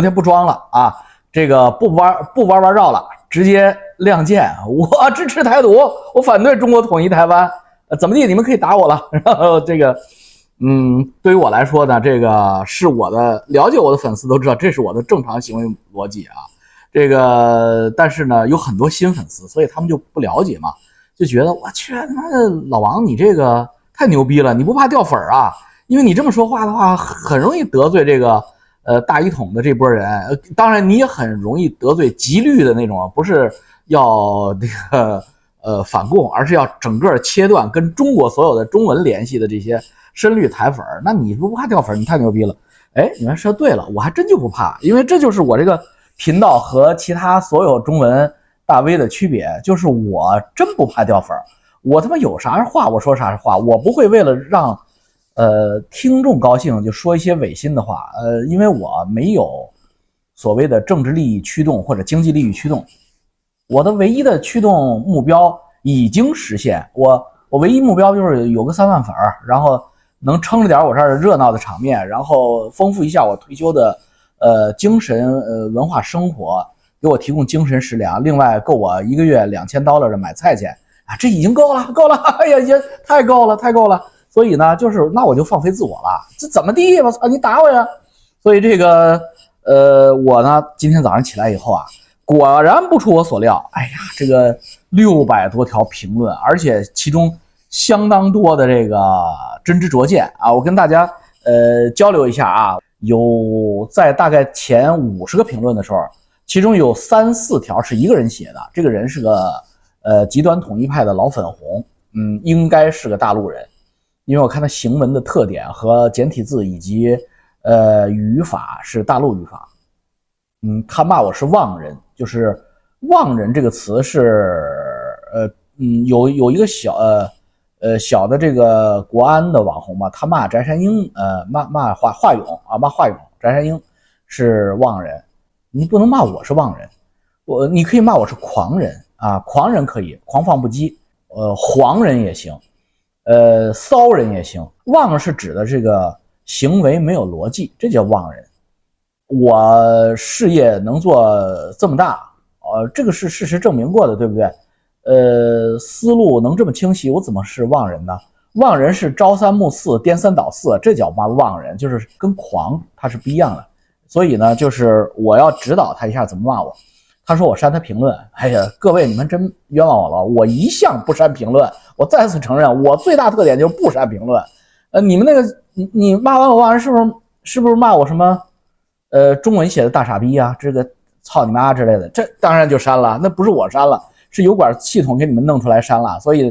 今天不装了啊，这个不玩不玩玩绕了，直接亮剑，我支持台独，我反对中国统一台湾，怎么地？你们可以打我了。然后这个，嗯，对于我来说呢，这个是我的了解我的粉丝都知道，这是我的正常行为逻辑啊。这个，但是呢，有很多新粉丝，所以他们就不了解嘛，就觉得我去那老王，你这个太牛逼了，你不怕掉粉儿啊？因为你这么说话的话，很容易得罪这个。呃，大一统的这波人，呃，当然你也很容易得罪极绿的那种，不是要 那个呃反共，而是要整个切断跟中国所有的中文联系的这些深绿台粉儿。那你不怕掉粉儿？你太牛逼了！哎，你们说对了，我还真就不怕，因为这就是我这个频道和其他所有中文大 V 的区别，就是我真不怕掉粉儿。我他妈有啥话我说啥话，我不会为了让。呃，听众高兴就说一些违心的话，呃，因为我没有所谓的政治利益驱动或者经济利益驱动，我的唯一的驱动目标已经实现。我我唯一目标就是有个三万粉儿，然后能撑着点我这儿热闹的场面，然后丰富一下我退休的呃精神呃文化生活，给我提供精神食粮，另外够我一个月两千刀了的买菜钱啊，这已经够了，够了，哎呀，也太够了，太够了。所以呢，就是那我就放飞自我了，这怎么地？我操，你打我呀！所以这个，呃，我呢，今天早上起来以后啊，果然不出我所料，哎呀，这个六百多条评论，而且其中相当多的这个真知灼见啊，我跟大家呃交流一下啊，有在大概前五十个评论的时候，其中有三四条是一个人写的，这个人是个呃极端统一派的老粉红，嗯，应该是个大陆人。因为我看他行文的特点和简体字以及呃语法是大陆语法，嗯，他骂我是妄人，就是妄人这个词是呃嗯有有一个小呃呃小的这个国安的网红嘛，他骂翟山鹰，呃骂骂华华勇啊骂华勇，翟山鹰是妄人，你不能骂我是妄人，我你可以骂我是狂人啊，狂人可以狂放不羁，呃黄人也行。呃，骚人也行，妄是指的这个行为没有逻辑，这叫妄人。我事业能做这么大，呃，这个是事实证明过的，对不对？呃，思路能这么清晰，我怎么是妄人呢？妄人是朝三暮四、颠三倒四，这叫骂妄人，就是跟狂他是不一样的。所以呢，就是我要指导他一下怎么骂我。他说我删他评论，哎呀，各位你们真冤枉我了，我一向不删评论。我再次承认，我最大特点就是不删评论。呃，你们那个你你骂完我骂人是不是是不是骂我什么？呃，中文写的大傻逼啊，这个操你妈之类的，这当然就删了。那不是我删了，是油管系统给你们弄出来删了。所以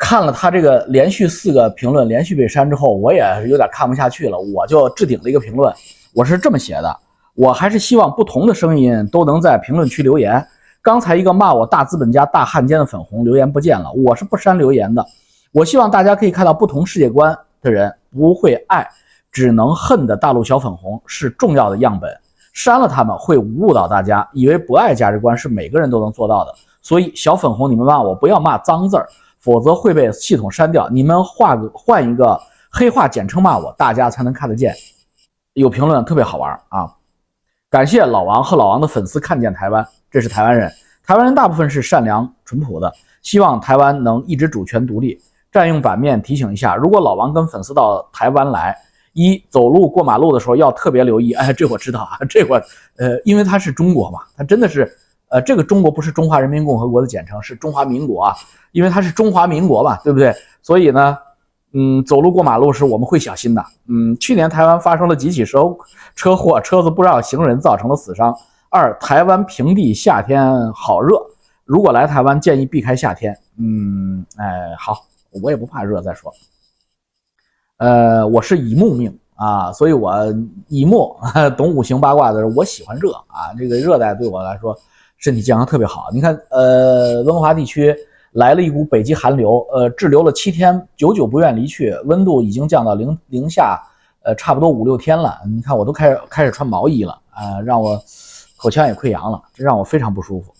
看了他这个连续四个评论连续被删之后，我也有点看不下去了，我就置顶了一个评论，我是这么写的。我还是希望不同的声音都能在评论区留言。刚才一个骂我大资本家、大汉奸的粉红留言不见了，我是不删留言的。我希望大家可以看到不同世界观的人不会爱，只能恨的大陆小粉红是重要的样本。删了他们会误导大家，以为不爱价值观是每个人都能做到的。所以小粉红，你们骂我不要骂脏字儿，否则会被系统删掉。你们换个换一个黑话简称骂我，大家才能看得见。有评论特别好玩啊！感谢老王和老王的粉丝看见台湾，这是台湾人。台湾人大部分是善良淳朴的，希望台湾能一直主权独立。占用版面提醒一下，如果老王跟粉丝到台湾来，一走路过马路的时候要特别留意。哎，这我知道啊，这我呃，因为他是中国嘛，他真的是呃，这个中国不是中华人民共和国的简称，是中华民国啊，因为他是中华民国嘛，对不对？所以呢。嗯，走路过马路时我们会小心的。嗯，去年台湾发生了几起车车祸，车子不让行人造成了死伤。二，台湾平地夏天好热，如果来台湾建议避开夏天。嗯，哎，好，我也不怕热。再说，呃，我是乙木命啊，所以我乙木 懂五行八卦的人，我喜欢热啊。这个热带对我来说身体健康特别好。你看，呃，温哥华地区。来了一股北极寒流，呃，滞留了七天，久久不愿离去，温度已经降到零零下，呃，差不多五六天了。你看，我都开始开始穿毛衣了，啊，让我口腔也溃疡了，这让我非常不舒服。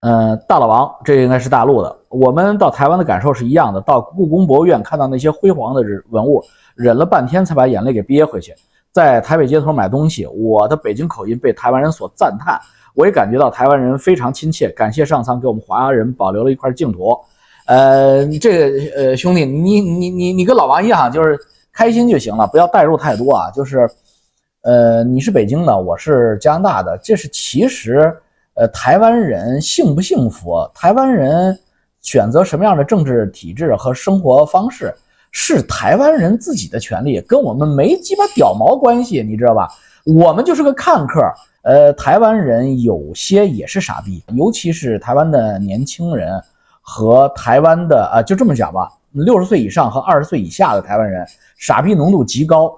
嗯，大老王，这应该是大陆的。我们到台湾的感受是一样的，到故宫博物院看到那些辉煌的文物，忍了半天才把眼泪给憋回去。在台北街头买东西，我的北京口音被台湾人所赞叹，我也感觉到台湾人非常亲切。感谢上苍给我们华人保留了一块净土。呃，这个呃兄弟，你你你你跟老王一样，就是开心就行了，不要代入太多啊。就是，呃，你是北京的，我是加拿大的，这是其实，呃，台湾人幸不幸福，台湾人选择什么样的政治体制和生活方式，是台湾人自己的权利，跟我们没鸡巴屌毛关系，你知道吧？我们就是个看客。呃，台湾人有些也是傻逼，尤其是台湾的年轻人。和台湾的啊，就这么讲吧，六十岁以上和二十岁以下的台湾人，傻逼浓度极高。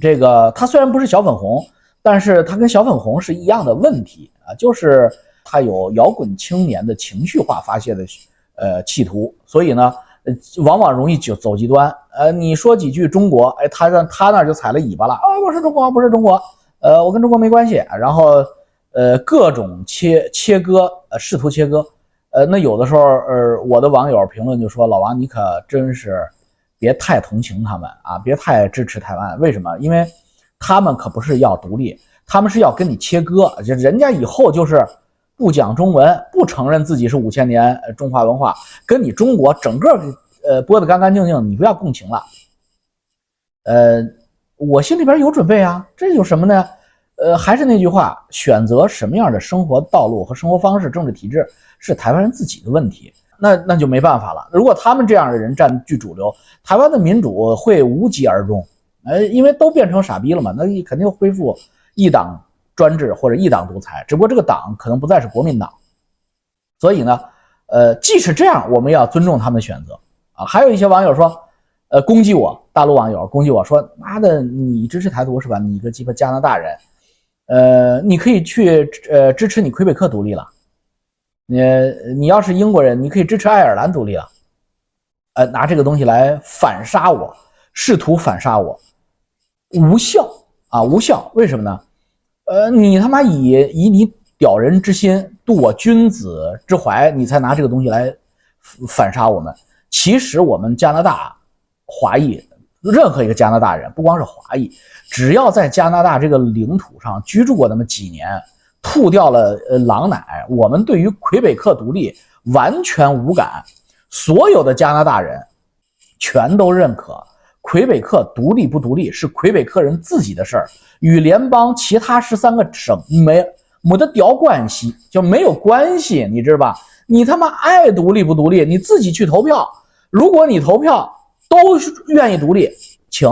这个他虽然不是小粉红，但是他跟小粉红是一样的问题啊，就是他有摇滚青年的情绪化发泄的呃企图，所以呢，往往容易就走极端。呃，你说几句中国，哎，他让他那就踩了尾巴了啊，我是中国，不是中国，呃，我跟中国没关系，然后呃各种切切割，呃试图切割。呃，那有的时候，呃，我的网友评论就说：“老王，你可真是别太同情他们啊，别太支持台湾。为什么？因为他们可不是要独立，他们是要跟你切割。就人家以后就是不讲中文，不承认自己是五千年中华文化，跟你中国整个呃剥得干干净净，你不要共情了。呃，我心里边有准备啊，这有什么呢？呃，还是那句话，选择什么样的生活道路和生活方式、政治体制。”是台湾人自己的问题，那那就没办法了。如果他们这样的人占据主流，台湾的民主会无疾而终。呃，因为都变成傻逼了嘛，那肯定恢复一党专制或者一党独裁，只不过这个党可能不再是国民党。所以呢，呃，即使这样，我们要尊重他们的选择啊。还有一些网友说，呃，攻击我，大陆网友攻击我说，妈的，你支持台独是吧？你个鸡巴加拿大人，呃，你可以去呃支持你魁北克独立了。你你要是英国人，你可以支持爱尔兰独立了，呃，拿这个东西来反杀我，试图反杀我，无效啊，无效。为什么呢？呃，你他妈以以你屌人之心度我君子之怀，你才拿这个东西来反杀我们。其实我们加拿大华裔，任何一个加拿大人，不光是华裔，只要在加拿大这个领土上居住过那么几年。吐掉了呃狼奶，我们对于魁北克独立完全无感，所有的加拿大人全都认可魁北克独立不独立是魁北克人自己的事儿，与联邦其他十三个省没没得屌关系，就没有关系，你知道吧？你他妈爱独立不独立，你自己去投票。如果你投票都愿意独立，请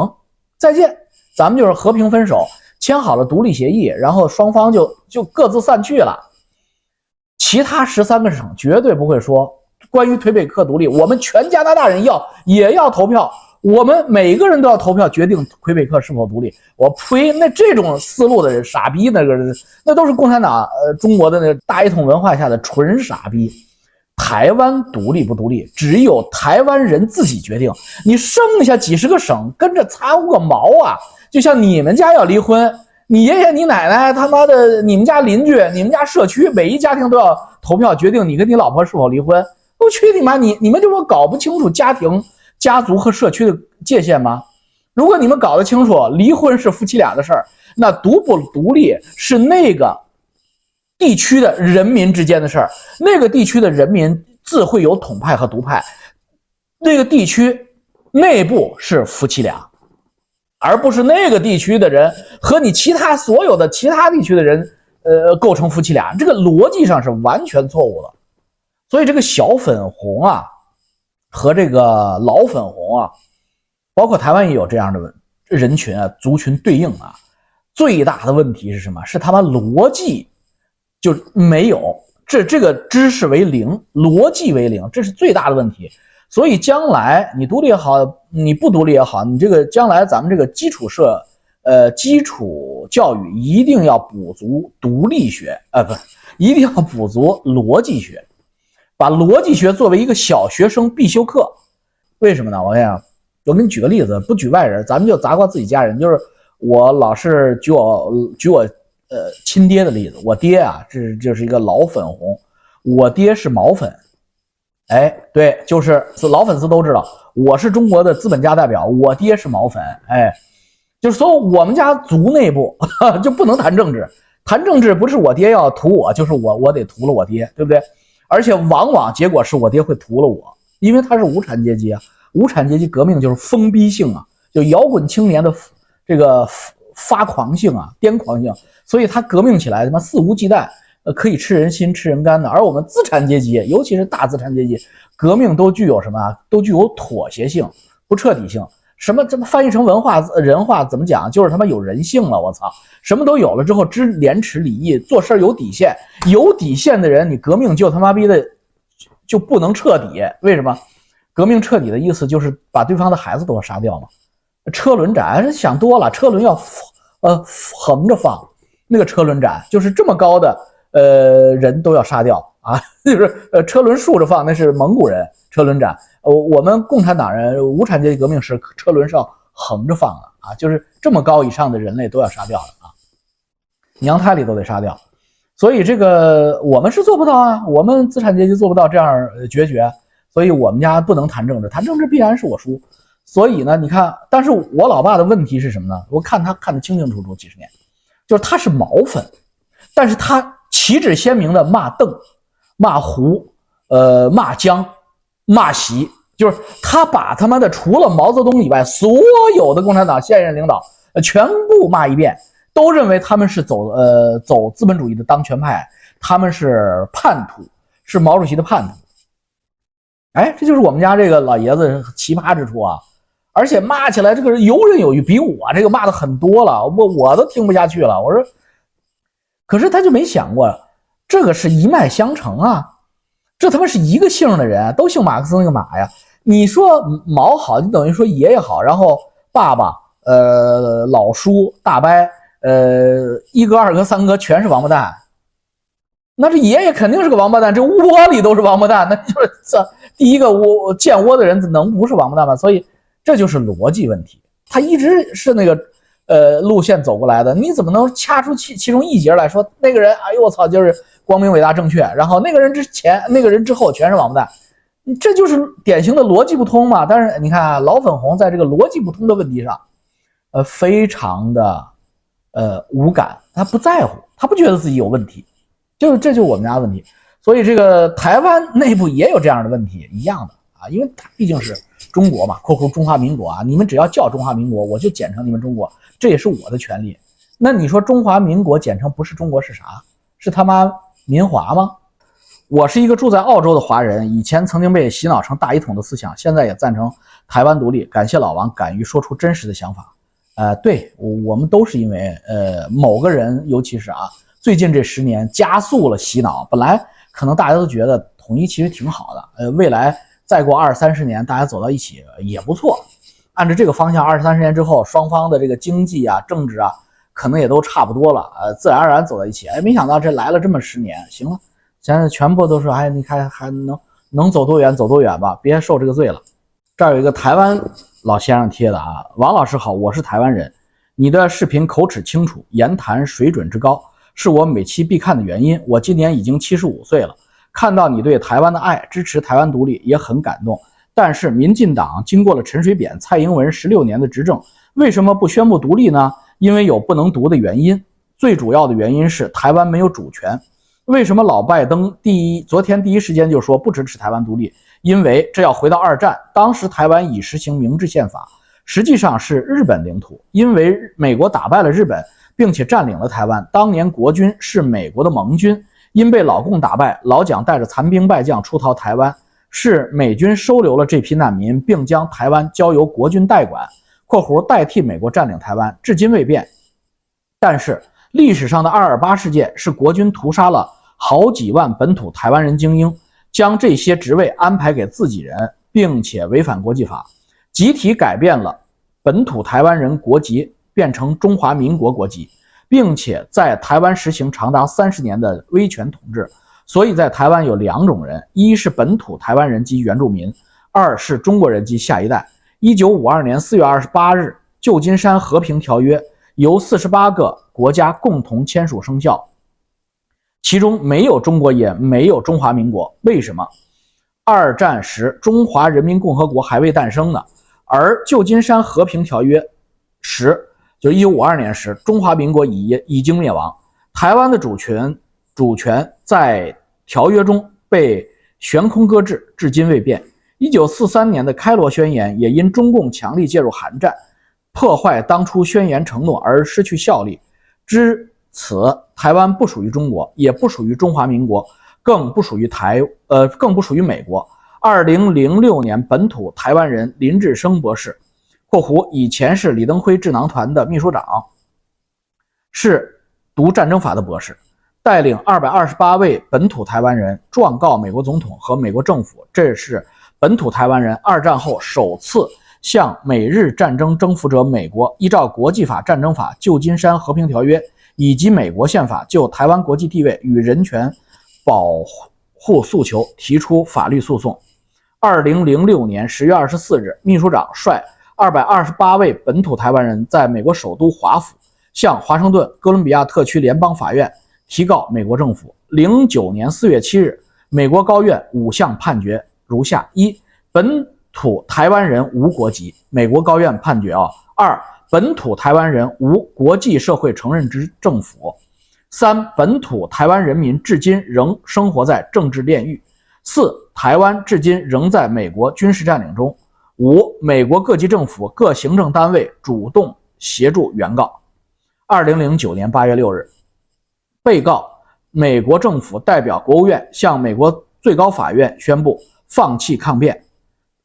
再见，咱们就是和平分手。签好了独立协议，然后双方就就各自散去了。其他十三个省绝对不会说关于魁北克独立，我们全加拿大人要也要投票，我们每个人都要投票决定魁北克是否独立。我呸！那这种思路的人傻逼，那个那都是共产党呃中国的那大一统文化下的纯傻逼。台湾独立不独立，只有台湾人自己决定。你剩下几十个省跟着掺和个毛啊！就像你们家要离婚，你爷爷、你奶奶、他妈的，你们家邻居、你们家社区，每一家庭都要投票决定你跟你老婆是否离婚。我去你妈！你你们就我搞不清楚家庭、家族和社区的界限吗？如果你们搞得清楚，离婚是夫妻俩的事儿，那独不独立是那个地区的人民之间的事儿。那个地区的人民自会有统派和独派，那个地区内部是夫妻俩。而不是那个地区的人和你其他所有的其他地区的人，呃，构成夫妻俩，这个逻辑上是完全错误的。所以这个小粉红啊，和这个老粉红啊，包括台湾也有这样的人群啊，族群对应啊，最大的问题是什么？是他们逻辑就没有，这这个知识为零，逻辑为零，这是最大的问题。所以将来你独立也好，你不独立也好，你这个将来咱们这个基础设，呃，基础教育一定要补足独立学，呃，不，一定要补足逻辑学，把逻辑学作为一个小学生必修课。为什么呢？我跟你讲，我给你举个例子，不举外人，咱们就砸瓜自己家人。就是我老是举我举我呃亲爹的例子，我爹啊，这就是一个老粉红，我爹是毛粉。哎，对，就是老粉丝都知道，我是中国的资本家代表，我爹是毛粉。哎，就是说我们家族内部 就不能谈政治，谈政治不是我爹要屠我，就是我我得屠了我爹，对不对？而且往往结果是我爹会屠了我，因为他是无产阶级啊，无产阶级革命就是封闭性啊，就摇滚青年的这个发狂性啊，癫狂性，所以他革命起来他妈肆无忌惮，呃，可以吃人心吃人肝的。而我们资产阶级，尤其是大资产阶级，革命都具有什么？都具有妥协性，不彻底性。什么？这么翻译成文化人话怎么讲？就是他妈有人性了！我操，什么都有了之后，知廉耻礼义，做事有底线。有底线的人，你革命就他妈逼的就不能彻底。为什么？革命彻底的意思就是把对方的孩子都要杀掉嘛。车轮斩，想多了。车轮要呃横着放，那个车轮斩就是这么高的，呃人都要杀掉 啊。就是呃车轮竖着放，那是蒙古人车轮斩。呃，我们共产党人无产阶级革命时车轮是要横着放的啊，就是这么高以上的人类都要杀掉的啊，娘胎里都得杀掉，所以这个我们是做不到啊，我们资产阶级做不到这样决绝，所以我们家不能谈政治，谈政治必然是我输。所以呢，你看，但是我老爸的问题是什么呢？我看他看得清清楚楚，几十年，就是他是毛粉，但是他旗帜鲜明的骂邓、骂胡、呃骂江。骂习就是他把他妈的除了毛泽东以外所有的共产党现任领导全部骂一遍，都认为他们是走呃走资本主义的当权派，他们是叛徒，是毛主席的叛徒。哎，这就是我们家这个老爷子奇葩之处啊！而且骂起来这个人游刃有余，比我这个骂的很多了，我我都听不下去了。我说，可是他就没想过，这个是一脉相承啊。这他妈是一个姓的人，都姓马克思那个马呀！你说毛好，就等于说爷爷好，然后爸爸、呃老叔、大伯、呃一哥、二哥、三哥全是王八蛋，那这爷爷肯定是个王八蛋，这窝里都是王八蛋，那就是这第一个窝建窝的人能不是王八蛋吗？所以这就是逻辑问题，他一直是那个呃路线走过来的，你怎么能掐出其其中一节来说那个人？哎呦我操，就是。光明、伟大、正确，然后那个人之前、那个人之后全是王八蛋，这就是典型的逻辑不通嘛。但是你看，啊老粉红在这个逻辑不通的问题上，呃，非常的呃无感，他不在乎，他不觉得自己有问题，就是这就是我们家的问题。所以这个台湾内部也有这样的问题，一样的啊，因为它毕竟是中国嘛（括弧中华民国啊），你们只要叫中华民国，我就简称你们中国，这也是我的权利。那你说中华民国简称不是中国是啥？是他妈？民华吗？我是一个住在澳洲的华人，以前曾经被洗脑成大一统的思想，现在也赞成台湾独立。感谢老王敢于说出真实的想法。呃，对我们都是因为呃某个人，尤其是啊，最近这十年加速了洗脑。本来可能大家都觉得统一其实挺好的，呃，未来再过二三十年，大家走到一起也不错。按照这个方向，二三十年之后，双方的这个经济啊、政治啊。可能也都差不多了，呃，自然而然走在一起。哎，没想到这来了这么十年，行了，现在全部都是，哎，你看还能能走多远走多远吧，别受这个罪了。这儿有一个台湾老先生贴的啊，王老师好，我是台湾人，你的视频口齿清楚，言谈水准之高，是我每期必看的原因。我今年已经七十五岁了，看到你对台湾的爱，支持台湾独立也很感动。但是民进党经过了陈水扁、蔡英文十六年的执政，为什么不宣布独立呢？因为有不能读的原因，最主要的原因是台湾没有主权。为什么老拜登第一昨天第一时间就说不支持台湾独立？因为这要回到二战，当时台湾已实行明治宪法，实际上是日本领土。因为美国打败了日本，并且占领了台湾，当年国军是美国的盟军，因被老共打败，老蒋带着残兵败将出逃台湾，是美军收留了这批难民，并将台湾交由国军代管。（括弧代替美国占领台湾，至今未变。但是历史上的二二八事件是国军屠杀了好几万本土台湾人精英，将这些职位安排给自己人，并且违反国际法，集体改变了本土台湾人国籍，变成中华民国国籍，并且在台湾实行长达三十年的威权统治。所以在台湾有两种人：一是本土台湾人及原住民，二是中国人及下一代。一九五二年四月二十八日，旧金山和平条约由四十八个国家共同签署生效，其中没有中国，也没有中华民国。为什么？二战时中华人民共和国还未诞生呢。而旧金山和平条约时，就一九五二年时，中华民国已已经灭亡，台湾的主权主权在条约中被悬空搁置，至今未变。一九四三年的开罗宣言也因中共强力介入韩战，破坏当初宣言承诺而失去效力。至此，台湾不属于中国，也不属于中华民国，更不属于台呃，更不属于美国。二零零六年，本土台湾人林志生博士（括弧以前是李登辉智囊团的秘书长，是读战争法的博士），带领二百二十八位本土台湾人状告美国总统和美国政府，这是。本土台湾人二战后首次向美日战争征服者美国，依照国际法、战争法、旧金山和平条约以及美国宪法就台湾国际地位与人权保护诉求提出法律诉讼。二零零六年十月二十四日，秘书长率二百二十八位本土台湾人在美国首都华府向华盛顿哥伦比亚特区联邦法院提告美国政府。零九年四月七日，美国高院五项判决。如下：一、本土台湾人无国籍，美国高院判决啊；二、本土台湾人无国际社会承认之政府；三、本土台湾人民至今仍生活在政治炼狱；四、台湾至今仍在美国军事占领中；五、美国各级政府各行政单位主动协助原告。二零零九年八月六日，被告美国政府代表国务院向美国最高法院宣布。放弃抗辩，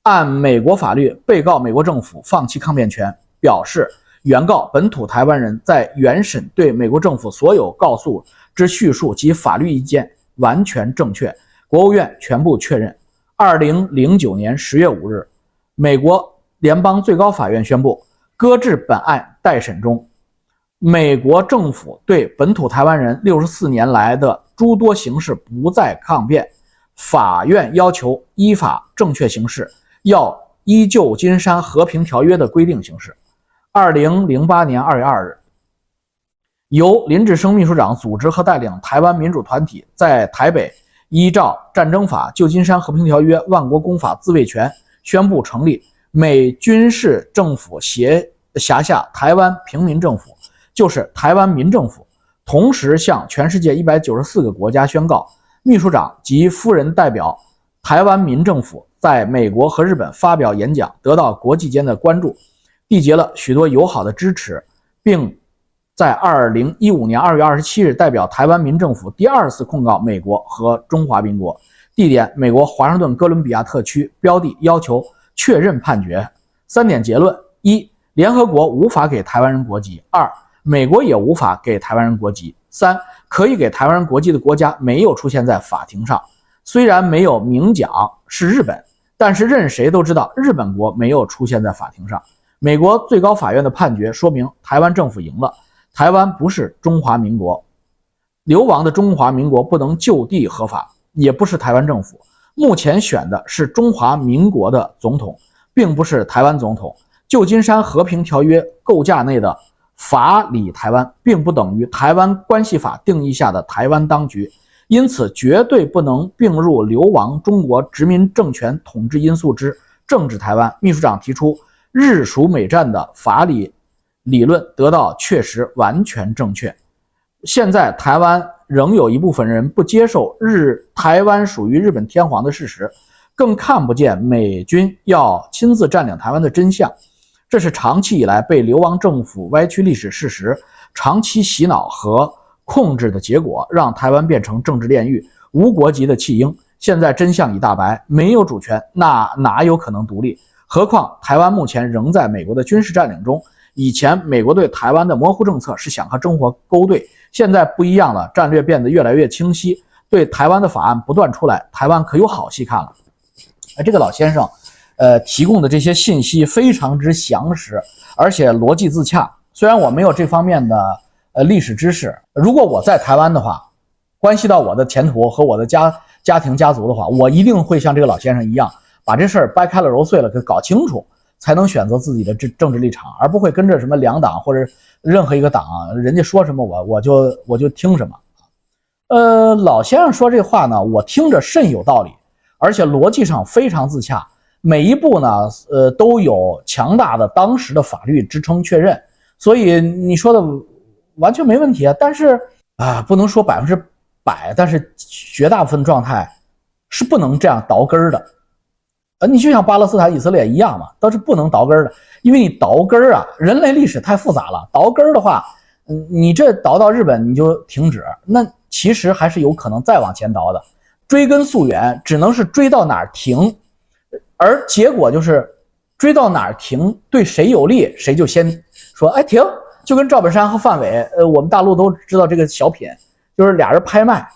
按美国法律，被告美国政府放弃抗辩权，表示原告本土台湾人在原审对美国政府所有告诉之叙述及法律意见完全正确，国务院全部确认。二零零九年十月五日，美国联邦最高法院宣布搁置本案待审中。美国政府对本土台湾人六十四年来的诸多形式不再抗辩。法院要求依法正确行事，要依旧金山和平条约的规定行事。二零零八年二月二日，由林志生秘书长组织和带领台湾民主团体在台北，依照战争法、旧金山和平条约、万国公法自卫权，宣布成立美军事政府辖辖下台湾平民政府，就是台湾民政府，同时向全世界一百九十四个国家宣告。秘书长及夫人代表台湾民政府在美国和日本发表演讲，得到国际间的关注，缔结了许多友好的支持，并在二零一五年二月二十七日代表台湾民政府第二次控告美国和中华民国，地点美国华盛顿哥伦比亚特区，标的要求确认判决。三点结论：一、联合国无法给台湾人国籍；二、美国也无法给台湾人国籍。三可以给台湾人国籍的国家没有出现在法庭上，虽然没有明讲是日本，但是任谁都知道日本国没有出现在法庭上。美国最高法院的判决说明台湾政府赢了，台湾不是中华民国，流亡的中华民国不能就地合法，也不是台湾政府。目前选的是中华民国的总统，并不是台湾总统。旧金山和平条约构架内的。法理台湾并不等于台湾关系法定义下的台湾当局，因此绝对不能并入流亡中国殖民政权统治因素之政治台湾。秘书长提出日属美战的法理理论得到确实完全正确。现在台湾仍有一部分人不接受日台湾属于日本天皇的事实，更看不见美军要亲自占领台湾的真相。这是长期以来被流亡政府歪曲历史事实、长期洗脑和控制的结果，让台湾变成政治炼狱、无国籍的弃婴。现在真相已大白，没有主权，那哪有可能独立？何况台湾目前仍在美国的军事占领中。以前美国对台湾的模糊政策是想和中国勾兑，现在不一样了，战略变得越来越清晰。对台湾的法案不断出来，台湾可有好戏看了。哎，这个老先生。呃，提供的这些信息非常之详实，而且逻辑自洽。虽然我没有这方面的呃历史知识，如果我在台湾的话，关系到我的前途和我的家家庭家族的话，我一定会像这个老先生一样，把这事儿掰开了揉碎了给搞清楚，才能选择自己的政政治立场，而不会跟着什么两党或者任何一个党，人家说什么我我就我就听什么。呃，老先生说这话呢，我听着甚有道理，而且逻辑上非常自洽。每一步呢，呃，都有强大的当时的法律支撑确认，所以你说的完全没问题啊。但是啊，不能说百分之百，但是绝大部分状态是不能这样倒根儿的。呃，你就像巴勒斯坦、以色列一样嘛，都是不能倒根儿的，因为你倒根儿啊，人类历史太复杂了，倒根儿的话，嗯，你这倒到日本你就停止，那其实还是有可能再往前倒的。追根溯源，只能是追到哪儿停，而结果就是追到哪儿停，对谁有利，谁就先说哎停。就跟赵本山和范伟，呃，我们大陆都知道这个小品，就是俩人拍卖，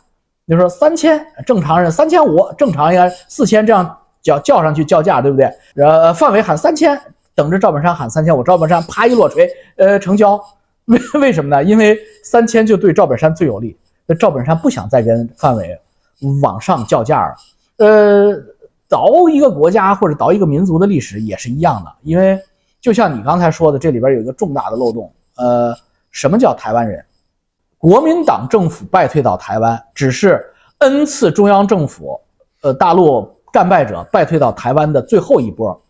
就说三千，正常人三千五，正常应该四千，这样叫叫上去叫价，对不对？呃，范伟喊三千，等着赵本山喊三千我，赵本山啪一落锤，呃，成交。为 为什么呢？因为三千就对赵本山最有利，那赵本山不想再跟范伟。往上叫价了呃，倒一个国家或者倒一个民族的历史也是一样的，因为就像你刚才说的，这里边有一个重大的漏洞。呃，什么叫台湾人？国民党政府败退到台湾，只是 N 次中央政府，呃，大陆战败者败退到台湾的最后一波。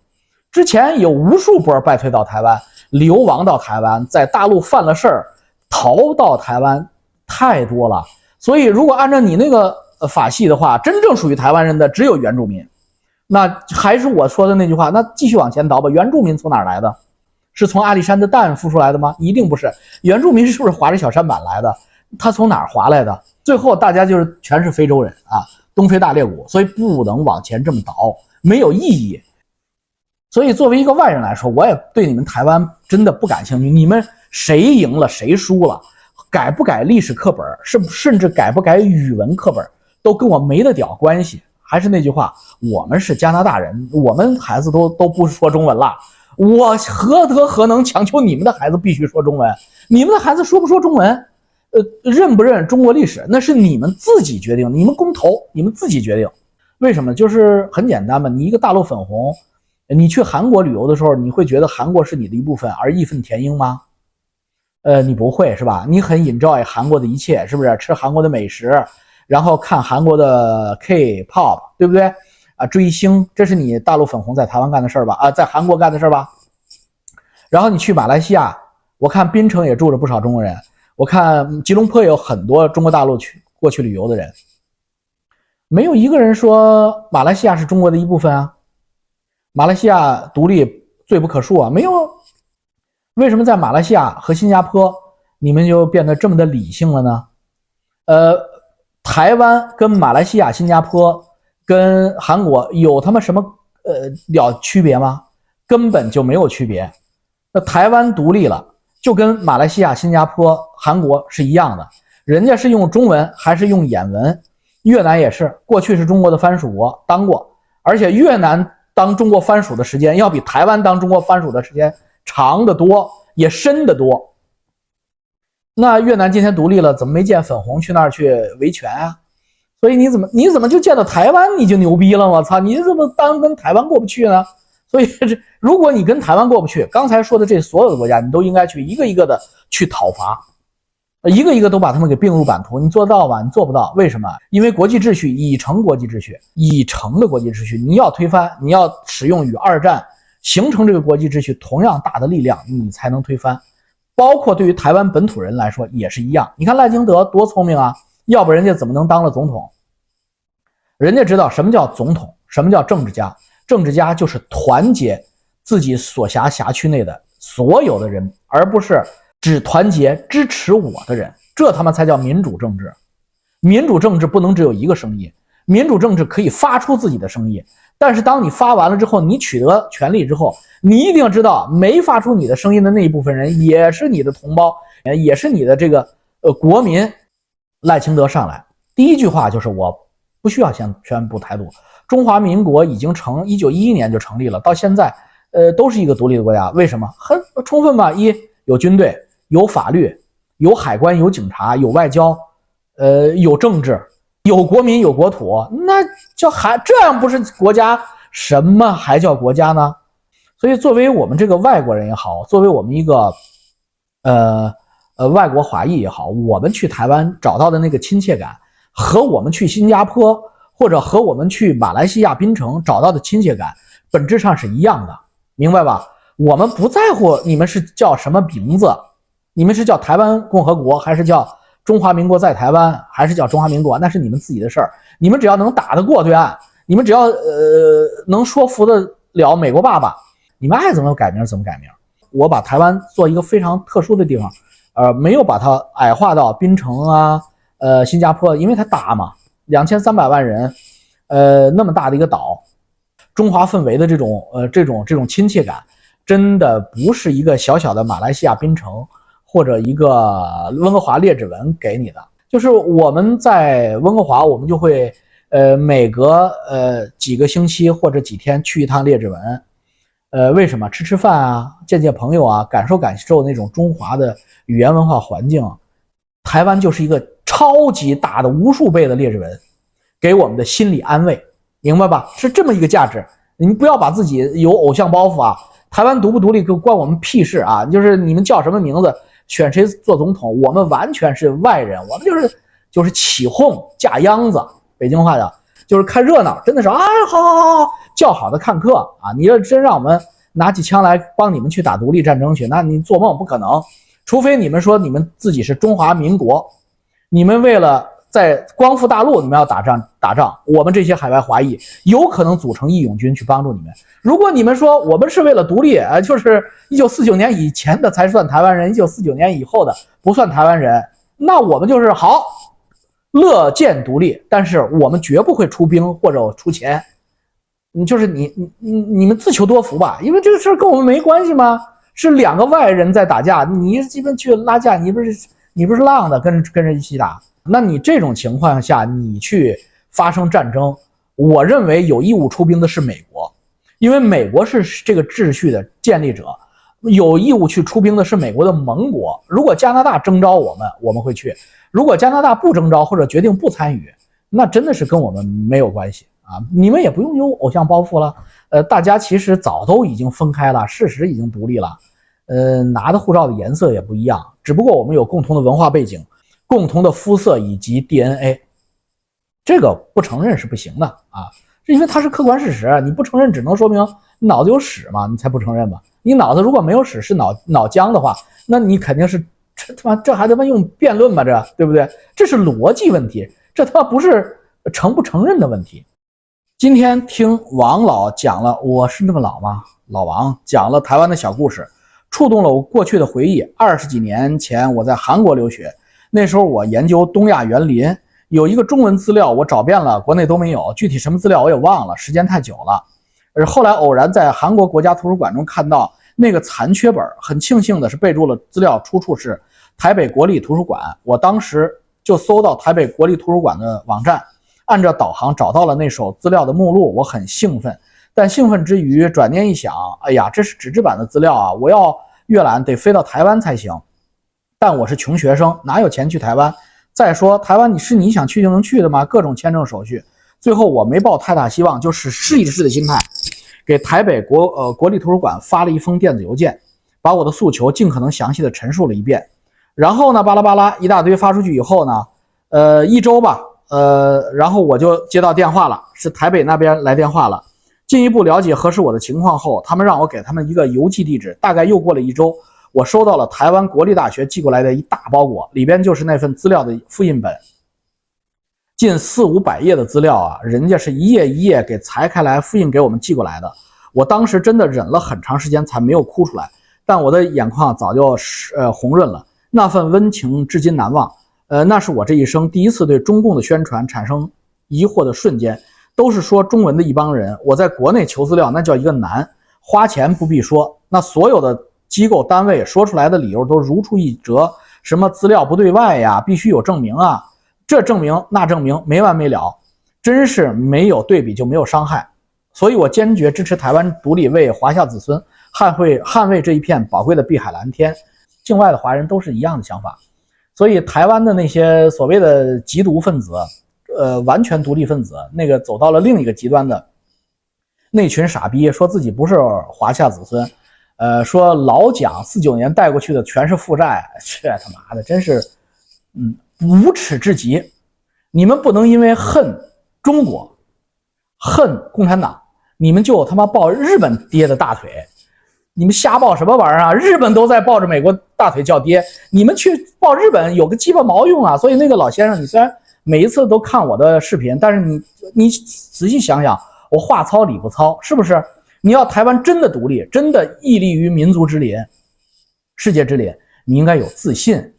之前有无数波败退到台湾，流亡到台湾，在大陆犯了事儿，逃到台湾太多了。所以，如果按照你那个。法系的话，真正属于台湾人的只有原住民。那还是我说的那句话，那继续往前倒吧。原住民从哪儿来的？是从阿里山的蛋孵出来的吗？一定不是。原住民是不是划着小舢板来的？他从哪儿划来的？最后大家就是全是非洲人啊，东非大裂谷。所以不能往前这么倒，没有意义。所以作为一个外人来说，我也对你们台湾真的不感兴趣。你们谁赢了，谁输了，改不改历史课本，甚甚至改不改语文课本？都跟我没得屌关系，还是那句话，我们是加拿大人，我们孩子都都不说中文了，我何德何能强求你们的孩子必须说中文？你们的孩子说不说中文，呃，认不认中国历史，那是你们自己决定，你们公投，你们自己决定。为什么？就是很简单嘛，你一个大陆粉红，你去韩国旅游的时候，你会觉得韩国是你的一部分而义愤填膺吗？呃，你不会是吧？你很 enjoy 韩国的一切，是不是？吃韩国的美食。然后看韩国的 K-pop，对不对啊？追星，这是你大陆粉红在台湾干的事儿吧？啊，在韩国干的事儿吧？然后你去马来西亚，我看槟城也住着不少中国人，我看吉隆坡有很多中国大陆去过去旅游的人，没有一个人说马来西亚是中国的一部分啊。马来西亚独立罪不可恕啊，没有。为什么在马来西亚和新加坡你们就变得这么的理性了呢？呃。台湾跟马来西亚、新加坡跟韩国有他妈什么呃了区别吗？根本就没有区别。那台湾独立了，就跟马来西亚、新加坡、韩国是一样的，人家是用中文还是用眼文？越南也是，过去是中国的藩属国，当过，而且越南当中国藩属的时间要比台湾当中国藩属的时间长得多，也深得多。那越南今天独立了，怎么没见粉红去那儿去维权啊？所以你怎么你怎么就见到台湾你就牛逼了？我操，你怎么当跟台湾过不去呢？所以这如果你跟台湾过不去，刚才说的这所有的国家，你都应该去一个一个的去讨伐，一个一个都把他们给并入版图。你做到吗？你做不到。为什么？因为国际秩序已成国际秩序，已成的国际秩序，你要推翻，你要使用与二战形成这个国际秩序同样大的力量，你才能推翻。包括对于台湾本土人来说也是一样。你看赖清德多聪明啊，要不人家怎么能当了总统？人家知道什么叫总统，什么叫政治家。政治家就是团结自己所辖辖区内的所有的人，而不是只团结支持我的人。这他妈才叫民主政治。民主政治不能只有一个声音，民主政治可以发出自己的声音。但是当你发完了之后，你取得权利之后，你一定要知道，没发出你的声音的那一部分人也是你的同胞，也是你的这个呃国民。赖清德上来第一句话就是：我不需要先宣布台独，中华民国已经成一九一一年就成立了，到现在呃都是一个独立的国家。为什么？很充分吧？一有军队，有法律，有海关，有警察，有外交，呃有政治。有国民有国土，那叫还这样不是国家？什么还叫国家呢？所以，作为我们这个外国人也好，作为我们一个呃呃外国华裔也好，我们去台湾找到的那个亲切感，和我们去新加坡或者和我们去马来西亚槟城找到的亲切感，本质上是一样的，明白吧？我们不在乎你们是叫什么名字，你们是叫台湾共和国，还是叫中华民国在台湾，还是叫中华民国，那是你们自己的事儿。你们只要能打得过对岸，你们只要呃能说服得了美国爸爸，你们爱怎么改名怎么改名。我把台湾做一个非常特殊的地方，呃，没有把它矮化到槟城啊，呃，新加坡，因为它大嘛，两千三百万人，呃，那么大的一个岛，中华氛围的这种呃这种这种亲切感。真的不是一个小小的马来西亚槟城或者一个温哥华列治文给你的，就是我们在温哥华，我们就会呃每隔呃几个星期或者几天去一趟列治文，呃为什么吃吃饭啊，见见朋友啊，感受感受那种中华的语言文化环境。台湾就是一个超级大的无数倍的劣质文，给我们的心理安慰，明白吧？是这么一个价值，你们不要把自己有偶像包袱啊。台湾独不独立，关我们屁事啊！就是你们叫什么名字，选谁做总统，我们完全是外人，我们就是就是起哄架秧子，北京话的，就是看热闹，真的是啊，好好好好，叫好的看客啊！你要真让我们拿起枪来帮你们去打独立战争去，那你做梦不可能，除非你们说你们自己是中华民国，你们为了。在光复大陆，你们要打仗打仗，我们这些海外华裔有可能组成义勇军去帮助你们。如果你们说我们是为了独立，呃，就是一九四九年以前的才算台湾人，一九四九年以后的不算台湾人，那我们就是好，乐见独立，但是我们绝不会出兵或者出钱。你就是你你你你们自求多福吧，因为这个事儿跟我们没关系吗？是两个外人在打架，你基本去拉架，你不是你不是浪的，跟跟人一起打。那你这种情况下，你去发生战争，我认为有义务出兵的是美国，因为美国是这个秩序的建立者，有义务去出兵的是美国的盟国。如果加拿大征召我们，我们会去；如果加拿大不征召或者决定不参与，那真的是跟我们没有关系啊！你们也不用有偶像包袱了。呃，大家其实早都已经分开了，事实已经独立了，呃，拿的护照的颜色也不一样，只不过我们有共同的文化背景。共同的肤色以及 DNA，这个不承认是不行的啊！因为它是客观事实，你不承认只能说明脑子有屎嘛，你才不承认嘛。你脑子如果没有屎，是脑脑浆的话，那你肯定是这他妈这还他妈用辩论吗？这对不对？这是逻辑问题，这他妈不是承不承认的问题。今天听王老讲了，我是那么老吗？老王讲了台湾的小故事，触动了我过去的回忆。二十几年前我在韩国留学。那时候我研究东亚园林，有一个中文资料，我找遍了，国内都没有。具体什么资料我也忘了，时间太久了。而后来偶然在韩国国家图书馆中看到那个残缺本，很庆幸的是备注了资料出处是台北国立图书馆。我当时就搜到台北国立图书馆的网站，按照导航找到了那首资料的目录，我很兴奋。但兴奋之余，转念一想，哎呀，这是纸质版的资料啊，我要阅览得飞到台湾才行。但我是穷学生，哪有钱去台湾？再说台湾，你是你想去就能去的吗？各种签证手续，最后我没抱太大希望，就是试一试的心态，给台北国呃国立图书馆发了一封电子邮件，把我的诉求尽可能详细的陈述了一遍。然后呢，巴拉巴拉一大堆发出去以后呢，呃，一周吧，呃，然后我就接到电话了，是台北那边来电话了，进一步了解核实我的情况后，他们让我给他们一个邮寄地址。大概又过了一周。我收到了台湾国立大学寄过来的一大包裹，里边就是那份资料的复印本，近四五百页的资料啊，人家是一页一页给裁开来复印给我们寄过来的。我当时真的忍了很长时间才没有哭出来，但我的眼眶早就是呃红润了，那份温情至今难忘。呃，那是我这一生第一次对中共的宣传产生疑惑的瞬间。都是说中文的一帮人，我在国内求资料那叫一个难，花钱不必说，那所有的。机构单位说出来的理由都如出一辙，什么资料不对外呀，必须有证明啊，这证明那证明没完没了，真是没有对比就没有伤害。所以我坚决支持台湾独立，为华夏子孙捍卫捍卫这一片宝贵的碧海蓝天。境外的华人都是一样的想法，所以台湾的那些所谓的极独分子，呃，完全独立分子，那个走到了另一个极端的那群傻逼，说自己不是华夏子孙。呃，说老蒋四九年带过去的全是负债，这他妈的真是，嗯，无耻至极！你们不能因为恨中国、恨共产党，你们就他妈抱日本爹的大腿，你们瞎抱什么玩意儿啊？日本都在抱着美国大腿叫爹，你们去抱日本有个鸡巴毛用啊！所以那个老先生，你虽然每一次都看我的视频，但是你你仔细想想，我话糙理不糙，是不是？你要台湾真的独立，真的屹立于民族之林、世界之林，你应该有自信，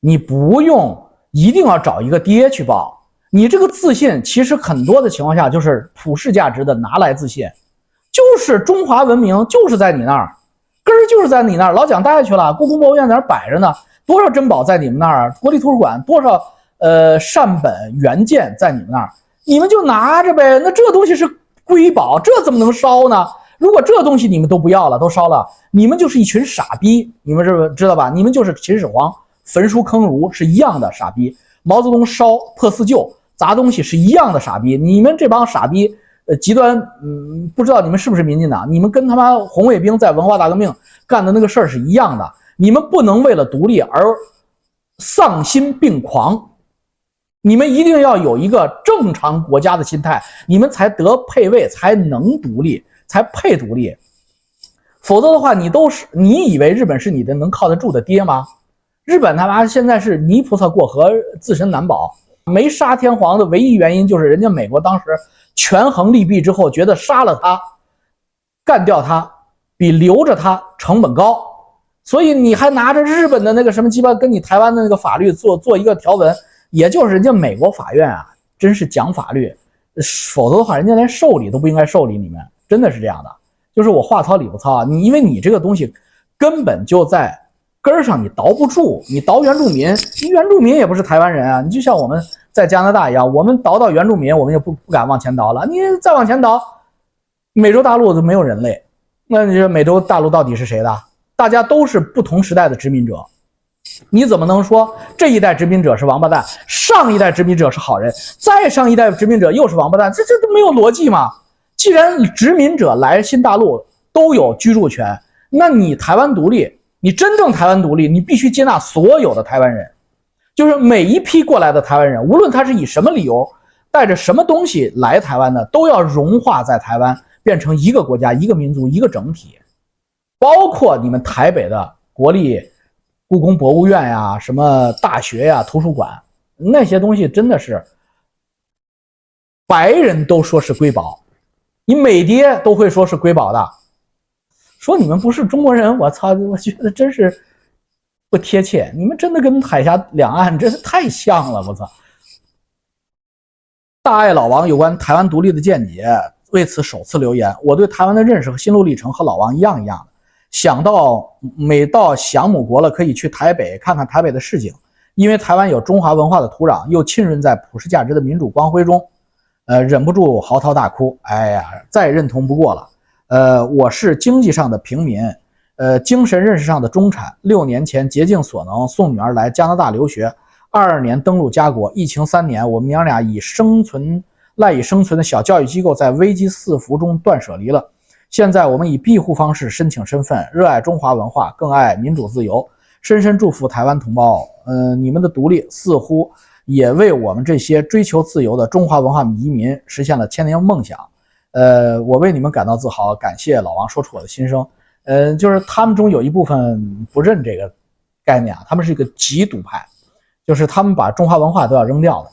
你不用一定要找一个爹去抱，你这个自信其实很多的情况下就是普世价值的拿来自信。就是中华文明就是在你那儿，根儿就是在你那儿。老蒋带去了，故宫博物院在那儿摆着呢，多少珍宝在你们那儿？国立图书馆多少呃善本原件在你们那儿？你们就拿着呗。那这东西是瑰宝，这怎么能烧呢？如果这东西你们都不要了，都烧了，你们就是一群傻逼。你们是知道吧？你们就是秦始皇焚书坑儒是一样的傻逼。毛泽东烧破四旧砸东西是一样的傻逼。你们这帮傻逼。呃，极端，嗯，不知道你们是不是民进党？你们跟他妈红卫兵在文化大革命干的那个事儿是一样的。你们不能为了独立而丧心病狂，你们一定要有一个正常国家的心态，你们才得配位，才能独立，才配独立。否则的话，你都是你以为日本是你的能靠得住的爹吗？日本他妈现在是泥菩萨过河，自身难保。没杀天皇的唯一原因就是人家美国当时。权衡利弊之后，觉得杀了他、干掉他比留着他成本高，所以你还拿着日本的那个什么鸡巴跟你台湾的那个法律做做一个条文，也就是人家美国法院啊，真是讲法律，否则的话，人家连受理都不应该受理你们，真的是这样的。就是我话糙理不糙啊，你因为你这个东西根本就在根儿上，你倒不住，你倒原住民，你原住民也不是台湾人啊，你就像我们。在加拿大一样，我们倒到原住民，我们就不不敢往前倒了。你再往前倒，美洲大陆都没有人类，那你说美洲大陆到底是谁的？大家都是不同时代的殖民者，你怎么能说这一代殖民者是王八蛋，上一代殖民者是好人，再上一代殖民者又是王八蛋？这这都没有逻辑吗？既然殖民者来新大陆都有居住权，那你台湾独立，你真正台湾独立，你必须接纳所有的台湾人。就是每一批过来的台湾人，无论他是以什么理由，带着什么东西来台湾的，都要融化在台湾，变成一个国家、一个民族、一个整体。包括你们台北的国立故宫博物院呀、什么大学呀、图书馆，那些东西真的是白人都说是瑰宝，你美爹都会说是瑰宝的。说你们不是中国人，我操，我觉得真是。不贴切，你们真的跟海峡两岸真是太像了，我操！大爱老王有关台湾独立的见解，为此首次留言。我对台湾的认识和心路历程和老王一样一样的。想到每到想母国了，可以去台北看看台北的市井，因为台湾有中华文化的土壤，又浸润在普世价值的民主光辉中，呃，忍不住嚎啕大哭。哎呀，再认同不过了。呃，我是经济上的平民。呃，精神认识上的中产，六年前竭尽所能送女儿来加拿大留学，二二年登陆家国，疫情三年，我们娘俩以生存赖以生存的小教育机构在危机四伏中断舍离了。现在我们以庇护方式申请身份，热爱中华文化，更爱民主自由，深深祝福台湾同胞。嗯，你们的独立似乎也为我们这些追求自由的中华文化移民实现了千年梦想。呃，我为你们感到自豪，感谢老王说出我的心声。嗯，就是他们中有一部分不认这个概念啊，他们是一个极独派，就是他们把中华文化都要扔掉的，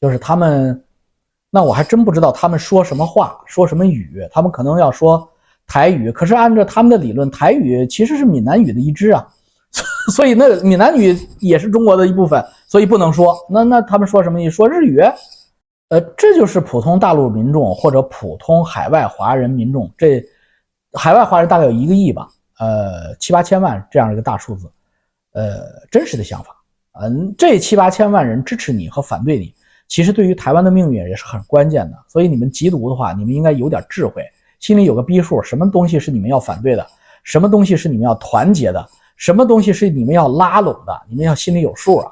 就是他们，那我还真不知道他们说什么话，说什么语，他们可能要说台语，可是按照他们的理论，台语其实是闽南语的一支啊，所以那闽南语也是中国的一部分，所以不能说。那那他们说什么？你说日语？呃，这就是普通大陆民众或者普通海外华人民众这。海外华人大概有一个亿吧，呃，七八千万这样一个大数字，呃，真实的想法，嗯，这七八千万人支持你和反对你，其实对于台湾的命运也是很关键的。所以你们缉毒的话，你们应该有点智慧，心里有个逼数，什么东西是你们要反对的，什么东西是你们要团结的，什么东西是你们要拉拢的，你们要心里有数啊。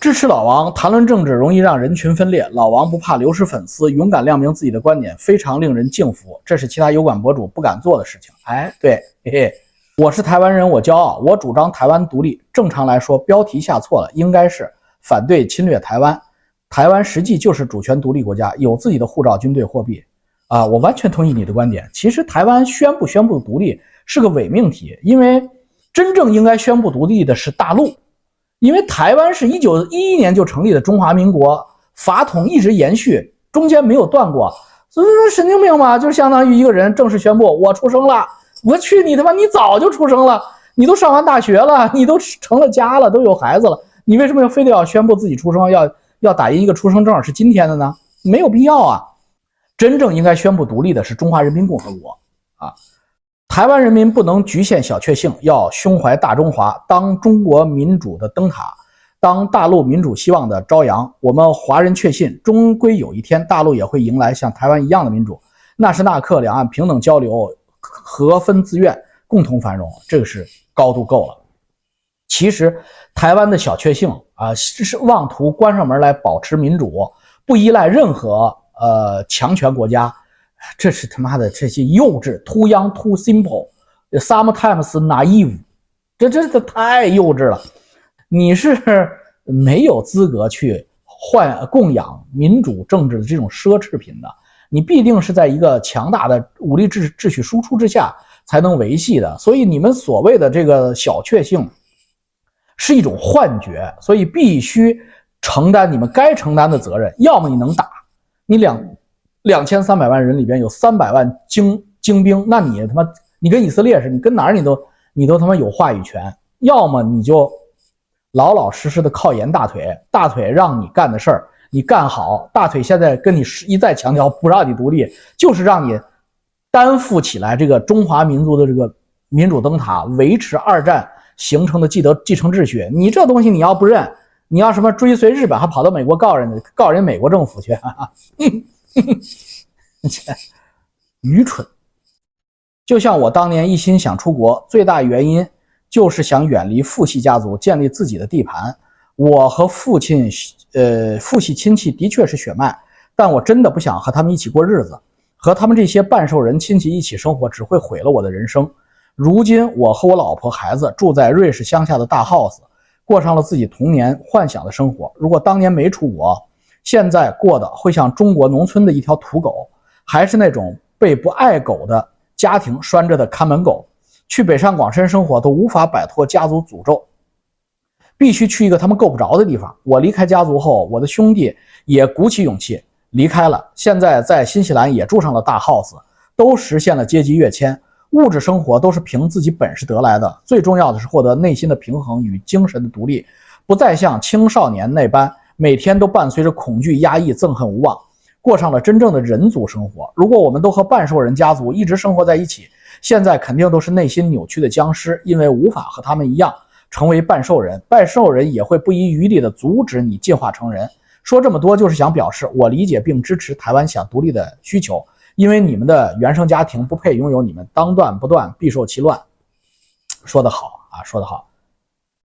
支持老王谈论政治容易让人群分裂，老王不怕流失粉丝，勇敢亮明自己的观点，非常令人敬服。这是其他油管博主不敢做的事情。哎，对，嘿嘿，我是台湾人，我骄傲，我主张台湾独立。正常来说，标题下错了，应该是反对侵略台湾。台湾实际就是主权独立国家，有自己的护照、军队、货币。啊，我完全同意你的观点。其实台湾宣不宣布独立，是个伪命题，因为真正应该宣布独立的是大陆，因为台湾是一九一一年就成立的中华民国，法统一直延续，中间没有断过。所以说神经病嘛，就相当于一个人正式宣布我出生了，我去你他妈，你早就出生了，你都上完大学了，你都成了家了，都有孩子了，你为什么要非得要宣布自己出生，要要打印一个出生证是今天的呢？没有必要啊。真正应该宣布独立的是中华人民共和国啊！台湾人民不能局限小确幸，要胸怀大中华，当中国民主的灯塔，当大陆民主希望的朝阳。我们华人确信，终归有一天，大陆也会迎来像台湾一样的民主，那时那刻，两岸平等交流，和分自愿，共同繁荣，这个是高度够了。其实，台湾的小确幸啊，是妄图关上门来保持民主，不依赖任何。呃，强权国家，这是他妈的这些幼稚，too young too simple，sometimes naive，这这这太幼稚了。你是没有资格去换供养民主政治的这种奢侈品的，你必定是在一个强大的武力秩秩序输出之下才能维系的。所以你们所谓的这个小确幸，是一种幻觉，所以必须承担你们该承担的责任。要么你能打。你两两千三百万人里边有三百万精精兵，那你他妈你跟以色列似的，你跟哪儿你都你都他妈有话语权。要么你就老老实实的靠严大腿，大腿让你干的事儿你干好。大腿现在跟你一再强调不让你独立，就是让你担负起来这个中华民族的这个民主灯塔，维持二战形成的既得继承秩序。你这东西你要不认。你要什么追随日本，还跑到美国告人家，告人美国政府去？愚蠢！就像我当年一心想出国，最大原因就是想远离父系家族，建立自己的地盘。我和父亲，呃，父系亲戚的确是血脉，但我真的不想和他们一起过日子，和他们这些半兽人亲戚一起生活，只会毁了我的人生。如今，我和我老婆孩子住在瑞士乡下的大 house。过上了自己童年幻想的生活。如果当年没出国，现在过的会像中国农村的一条土狗，还是那种被不爱狗的家庭拴着的看门狗。去北上广深生活都无法摆脱家族诅咒，必须去一个他们够不着的地方。我离开家族后，我的兄弟也鼓起勇气离开了，现在在新西兰也住上了大 house，都实现了阶级跃迁。物质生活都是凭自己本事得来的，最重要的是获得内心的平衡与精神的独立，不再像青少年那般每天都伴随着恐惧、压抑、憎恨、无望，过上了真正的人族生活。如果我们都和半兽人家族一直生活在一起，现在肯定都是内心扭曲的僵尸，因为无法和他们一样成为半兽人。半兽人也会不遗余力地阻止你进化成人。说这么多，就是想表示我理解并支持台湾想独立的需求。因为你们的原生家庭不配拥有你们，当断不断，必受其乱。说得好啊，说得好。